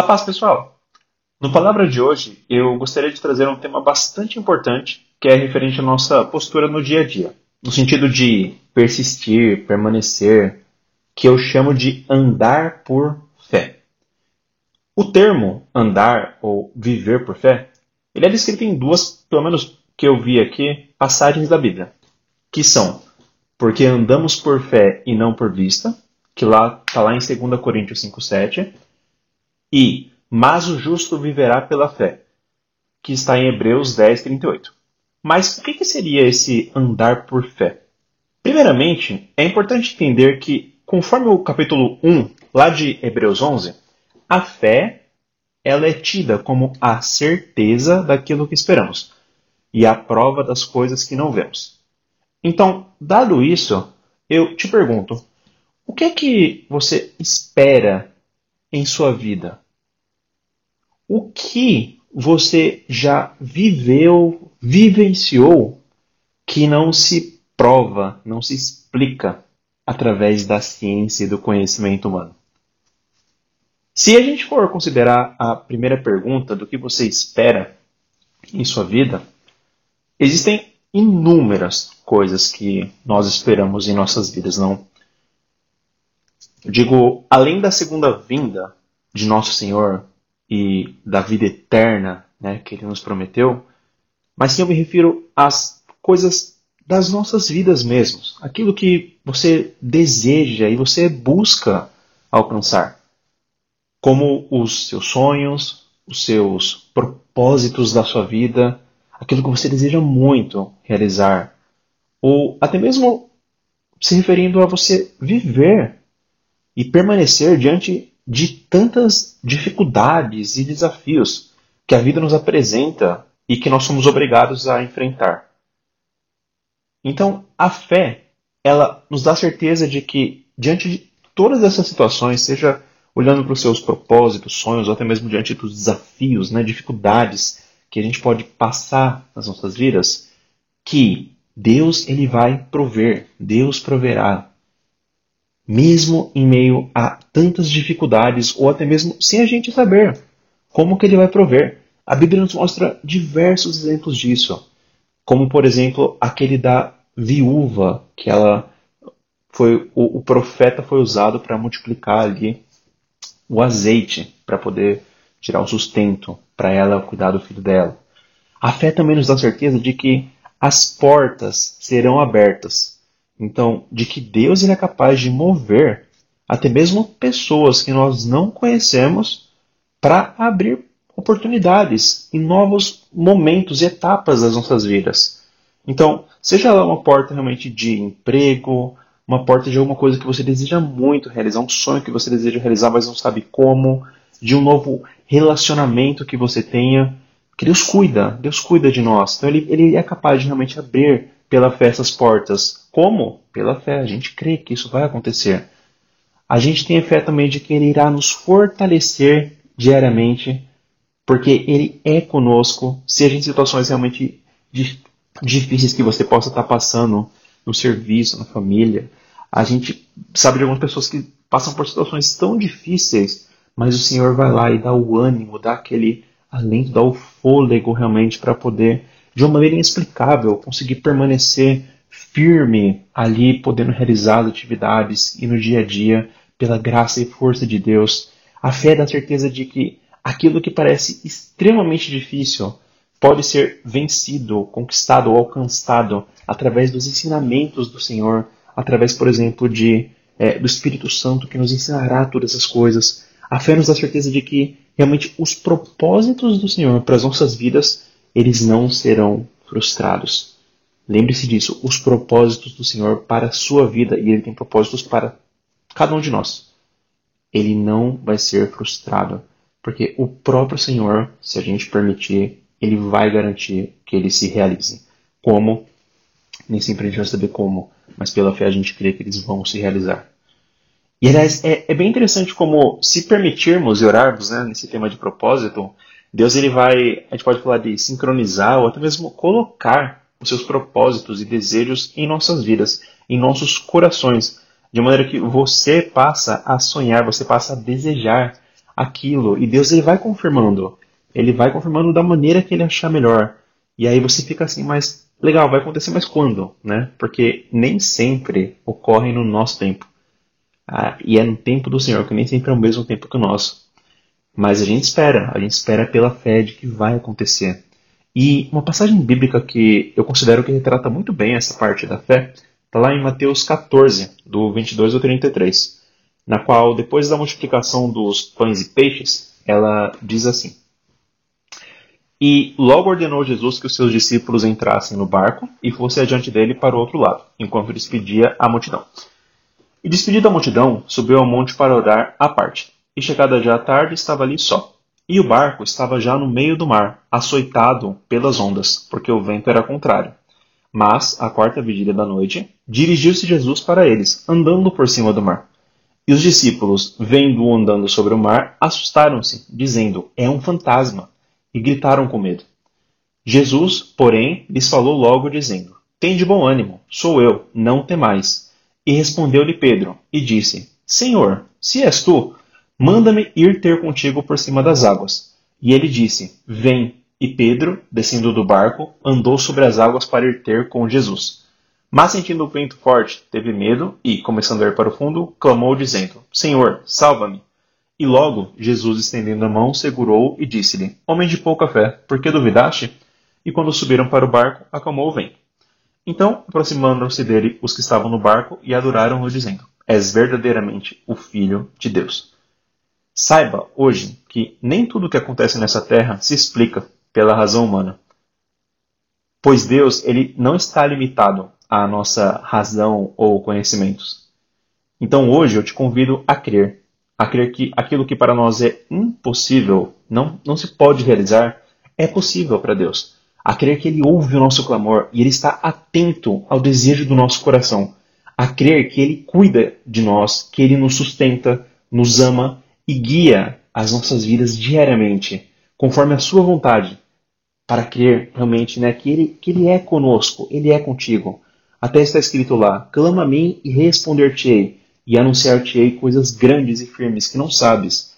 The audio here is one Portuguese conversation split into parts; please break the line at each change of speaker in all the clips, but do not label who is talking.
A paz, pessoal! No Palavra de hoje, eu gostaria de trazer um tema bastante importante, que é referente à nossa postura no dia a dia, no sentido de persistir, permanecer, que eu chamo de andar por fé. O termo andar ou viver por fé, ele é descrito em duas, pelo menos que eu vi aqui, passagens da Bíblia, que são porque andamos por fé e não por vista, que lá está lá em 2 Coríntios 5,7, e mas o justo viverá pela fé, que está em Hebreus 10, 38. Mas o que seria esse andar por fé? Primeiramente, é importante entender que, conforme o capítulo 1, lá de Hebreus 11, a fé ela é tida como a certeza daquilo que esperamos e a prova das coisas que não vemos. Então, dado isso, eu te pergunto: o que é que você espera em sua vida? O que você já viveu, vivenciou, que não se prova, não se explica através da ciência e do conhecimento humano? Se a gente for considerar a primeira pergunta do que você espera em sua vida, existem inúmeras coisas que nós esperamos em nossas vidas, não? Eu digo, além da segunda vinda de nosso Senhor e da vida eterna né, que ele nos prometeu, mas sim eu me refiro às coisas das nossas vidas mesmos, aquilo que você deseja e você busca alcançar, como os seus sonhos, os seus propósitos da sua vida, aquilo que você deseja muito realizar, ou até mesmo se referindo a você viver e permanecer diante de tantas dificuldades e desafios que a vida nos apresenta e que nós somos obrigados a enfrentar. Então, a fé, ela nos dá certeza de que diante de todas essas situações, seja olhando para os seus propósitos, sonhos, ou até mesmo diante dos desafios, né, dificuldades que a gente pode passar nas nossas vidas, que Deus ele vai prover, Deus proverá mesmo em meio a tantas dificuldades ou até mesmo sem a gente saber como que ele vai prover. A Bíblia nos mostra diversos exemplos disso, como por exemplo aquele da viúva que ela foi o, o profeta foi usado para multiplicar ali o azeite para poder tirar o sustento para ela cuidar do filho dela. A fé também nos dá certeza de que as portas serão abertas então, de que Deus ele é capaz de mover até mesmo pessoas que nós não conhecemos para abrir oportunidades em novos momentos e etapas das nossas vidas. Então, seja ela uma porta realmente de emprego, uma porta de alguma coisa que você deseja muito realizar, um sonho que você deseja realizar, mas não sabe como, de um novo relacionamento que você tenha, que Deus cuida, Deus cuida de nós. Então ele, ele é capaz de realmente abrir pela fé essas portas. Como? Pela fé. A gente crê que isso vai acontecer. A gente tem a fé também de que Ele irá nos fortalecer diariamente, porque Ele é conosco, seja em situações realmente difíceis que você possa estar passando no serviço, na família. A gente sabe de algumas pessoas que passam por situações tão difíceis, mas o Senhor vai lá e dá o ânimo, dá aquele alento, dá o fôlego realmente para poder de uma maneira inexplicável, conseguir permanecer firme ali, podendo realizar as atividades e no dia a dia, pela graça e força de Deus. A fé dá certeza de que aquilo que parece extremamente difícil pode ser vencido, conquistado ou alcançado através dos ensinamentos do Senhor, através, por exemplo, de, é, do Espírito Santo que nos ensinará todas essas coisas. A fé nos dá certeza de que realmente os propósitos do Senhor para as nossas vidas eles não serão frustrados. Lembre-se disso, os propósitos do Senhor para a sua vida, e Ele tem propósitos para cada um de nós. Ele não vai ser frustrado, porque o próprio Senhor, se a gente permitir, Ele vai garantir que eles se realizem. Como? Nem sempre a gente vai saber como, mas pela fé a gente crê que eles vão se realizar. E aliás, é, é bem interessante como, se permitirmos e orarmos né, nesse tema de propósito, Deus ele vai, a gente pode falar de sincronizar ou até mesmo colocar os seus propósitos e desejos em nossas vidas, em nossos corações, de maneira que você passa a sonhar, você passa a desejar aquilo, e Deus ele vai confirmando. Ele vai confirmando da maneira que ele achar melhor. E aí você fica assim, mas legal, vai acontecer, mas quando? Né? Porque nem sempre ocorre no nosso tempo. Ah, e é no tempo do Senhor, que nem sempre é o mesmo tempo que o nosso. Mas a gente espera, a gente espera pela fé de que vai acontecer. E uma passagem bíblica que eu considero que retrata muito bem essa parte da fé está lá em Mateus 14, do 22 ao 33, na qual, depois da multiplicação dos pães e peixes, ela diz assim: E logo ordenou Jesus que os seus discípulos entrassem no barco e fossem adiante dele para o outro lado, enquanto despedia a multidão. E despedida a multidão, subiu ao monte para orar à parte. E chegada já tarde, estava ali só. E o barco estava já no meio do mar, açoitado pelas ondas, porque o vento era contrário. Mas, à quarta vigília da noite, dirigiu-se Jesus para eles, andando por cima do mar. E os discípulos, vendo-o andando sobre o mar, assustaram-se, dizendo: É um fantasma, e gritaram com medo. Jesus, porém, lhes falou logo, dizendo: Tende bom ânimo, sou eu, não temais. E respondeu-lhe Pedro, e disse: Senhor, se és tu, manda-me ir ter contigo por cima das águas. E ele disse: Vem. E Pedro, descendo do barco, andou sobre as águas para ir ter com Jesus. Mas sentindo o vento forte, teve medo e, começando a ir para o fundo, clamou, dizendo: Senhor, salva-me. E logo, Jesus, estendendo a mão, segurou e disse-lhe: Homem de pouca fé, por que duvidaste? E quando subiram para o barco, acalmou o vento. Então, aproximaram-se dele os que estavam no barco e adoraram-no, dizendo: És verdadeiramente o Filho de Deus. Saiba hoje que nem tudo o que acontece nessa terra se explica pela razão humana. Pois Deus ele não está limitado à nossa razão ou conhecimentos. Então hoje eu te convido a crer, a crer que aquilo que para nós é impossível, não, não se pode realizar, é possível para Deus. A crer que Ele ouve o nosso clamor e Ele está atento ao desejo do nosso coração. A crer que Ele cuida de nós, que Ele nos sustenta, nos ama e guia as nossas vidas diariamente, conforme a sua vontade, para crer realmente né, que, ele, que Ele é conosco, Ele é contigo. Até está escrito lá: clama a mim e responder-te-ei, e anunciar-te-ei coisas grandes e firmes que não sabes.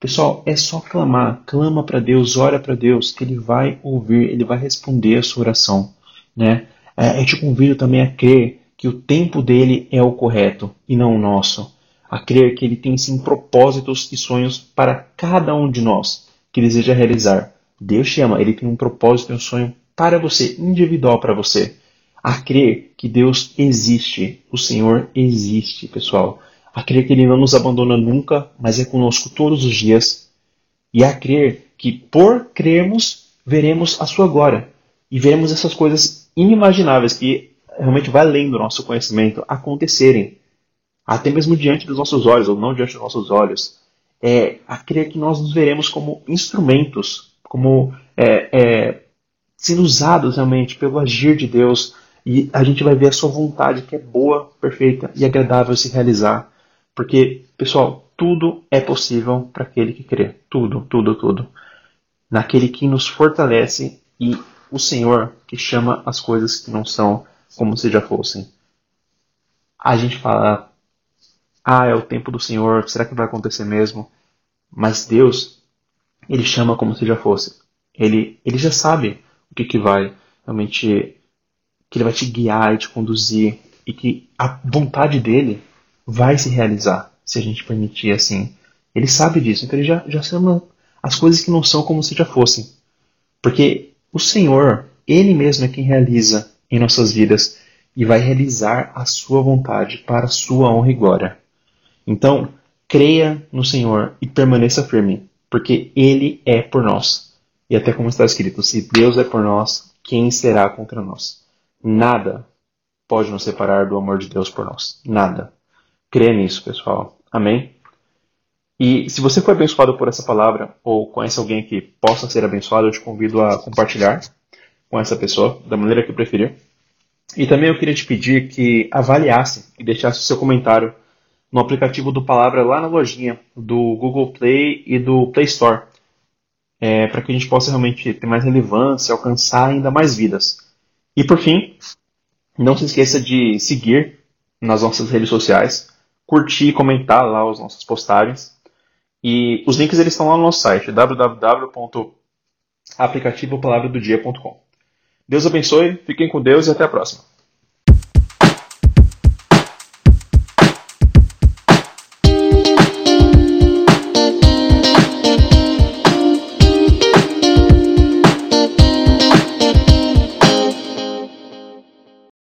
Pessoal, é só clamar, clama para Deus, ora para Deus, que Ele vai ouvir, Ele vai responder a sua oração. Né? É, eu te convido também a crer que o tempo dele é o correto e não o nosso a crer que Ele tem sim propósitos e sonhos para cada um de nós que deseja realizar. Deus te ama, Ele tem um propósito e um sonho para você, individual para você. A crer que Deus existe, o Senhor existe, pessoal. A crer que Ele não nos abandona nunca, mas é conosco todos os dias. E a crer que por crermos, veremos a sua glória. E veremos essas coisas inimagináveis que realmente vai além do nosso conhecimento acontecerem até mesmo diante dos nossos olhos, ou não diante dos nossos olhos, é, a crer que nós nos veremos como instrumentos, como é, é, sendo usados realmente pelo agir de Deus, e a gente vai ver a sua vontade, que é boa, perfeita e agradável se realizar. Porque, pessoal, tudo é possível para aquele que crê. Tudo, tudo, tudo. Naquele que nos fortalece e o Senhor que chama as coisas que não são como se já fossem. A gente fala, ah, é o tempo do Senhor, será que vai acontecer mesmo? Mas Deus, Ele chama como se já fosse. Ele, ele já sabe o que, que vai realmente, que Ele vai te guiar e te conduzir, e que a vontade dEle vai se realizar, se a gente permitir assim. Ele sabe disso, então Ele já, já chama as coisas que não são como se já fossem. Porque o Senhor, Ele mesmo é quem realiza em nossas vidas e vai realizar a sua vontade para a sua honra e glória. Então, creia no Senhor e permaneça firme, porque Ele é por nós. E até como está escrito: se Deus é por nós, quem será contra nós? Nada pode nos separar do amor de Deus por nós. Nada. Creia nisso, pessoal. Amém? E se você foi abençoado por essa palavra, ou conhece alguém que possa ser abençoado, eu te convido a compartilhar com essa pessoa, da maneira que preferir. E também eu queria te pedir que avaliasse e deixasse o seu comentário no aplicativo do Palavra lá na lojinha do Google Play e do Play Store, é, para que a gente possa realmente ter mais relevância, alcançar ainda mais vidas. E por fim, não se esqueça de seguir nas nossas redes sociais, curtir e comentar lá as nossas postagens. E os links eles estão lá no nosso site, www.aplicativopalavradodia.com. Deus abençoe, fiquem com Deus e até a próxima.